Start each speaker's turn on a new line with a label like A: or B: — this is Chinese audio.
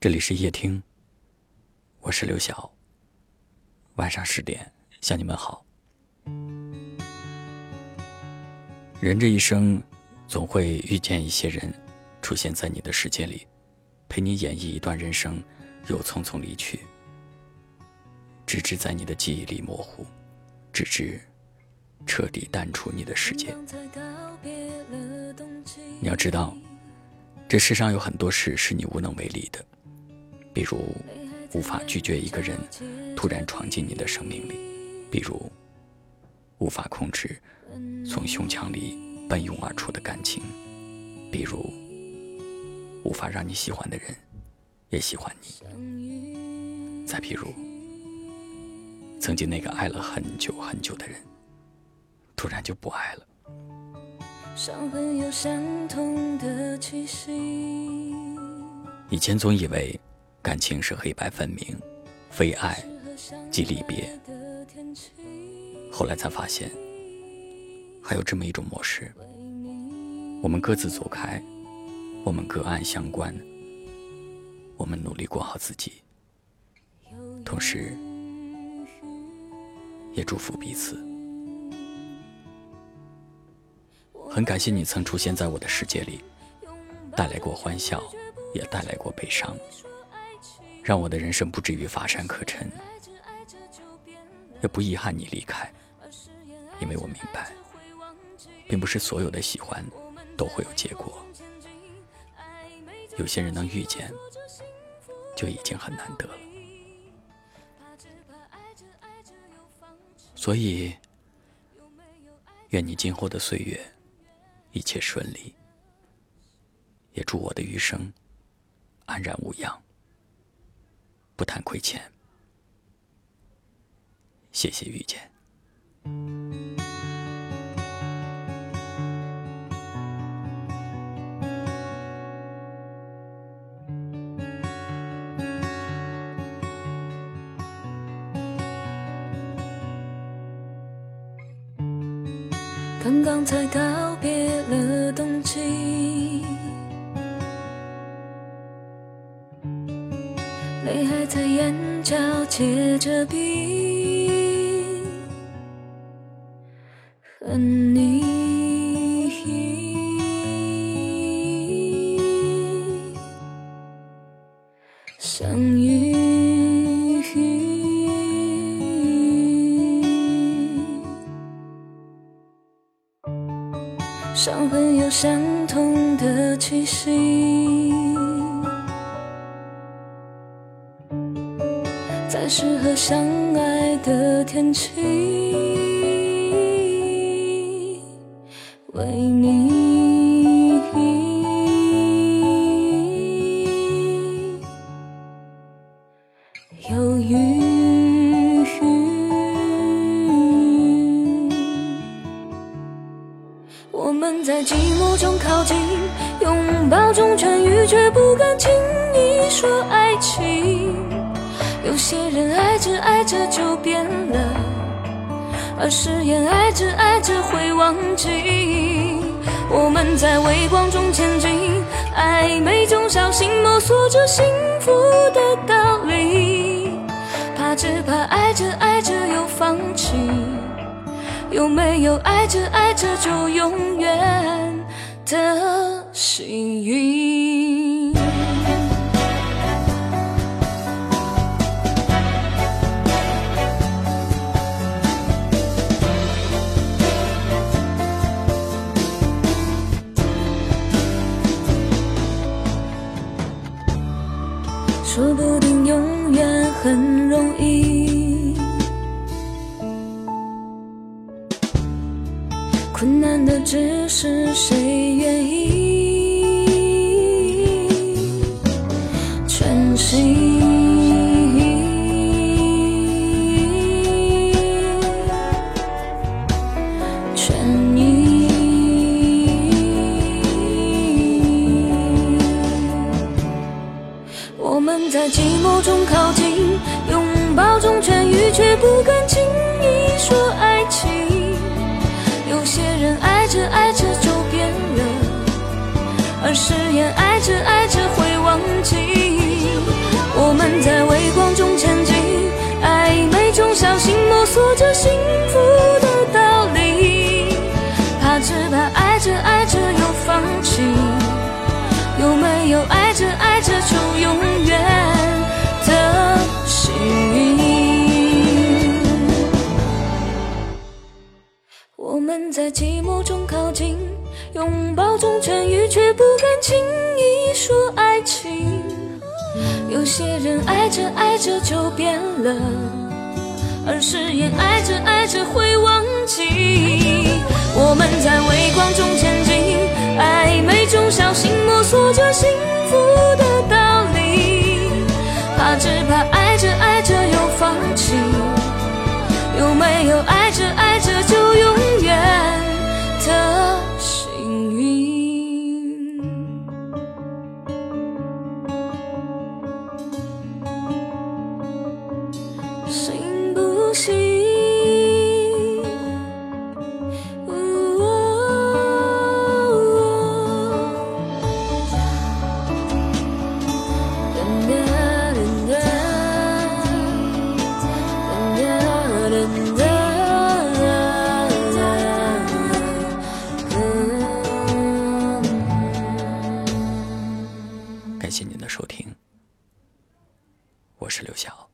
A: 这里是夜听，我是刘晓。晚上十点向你们好。人这一生，总会遇见一些人，出现在你的世界里，陪你演绎一段人生，又匆匆离去，直至在你的记忆里模糊，直至彻底淡出你的世界。你要知道，这世上有很多事是你无能为力的。比如，无法拒绝一个人突然闯进你的生命里；比如，无法控制从胸腔里奔涌而出的感情；比如，无法让你喜欢的人也喜欢你；再比如，曾经那个爱了很久很久的人，突然就不爱了。以前总以为。感情是黑白分明，非爱即离别。后来才发现，还有这么一种模式：我们各自走开，我们隔岸相观，我们努力过好自己，同时也祝福彼此。很感谢你曾出现在我的世界里，带来过欢笑，也带来过悲伤。让我的人生不至于乏善可陈，也不遗憾你离开，因为我明白，并不是所有的喜欢都会有结果。有些人能遇见，就已经很难得了。所以，愿你今后的岁月一切顺利，也祝我的余生安然无恙。不谈亏欠，谢谢遇见。
B: 刚刚才告别了冬季。泪还在眼角结着冰，和你相遇，伤痕有相同的气息。适合相爱的天气，为你犹豫。我们在寂寞中靠近，拥抱中痊愈，却不敢轻易说爱情。有些人爱着爱着就变了，而誓言爱着爱着会忘记。我们在微光中前进，暧昧中小心摸索着幸福的道理。怕只怕爱着爱着又放弃，有没有爱着爱着就永远的幸运？困难的只是谁愿意全心全意。在寂寞中靠近，拥抱中痊愈，却不敢轻易说。爱着爱着就变了，而誓言爱着爱着会中靠近拥抱中痊愈却不敢轻易说爱情。有些人爱着爱着就变了而誓言爱着爱着会
A: 感谢您的收听，我是刘晓。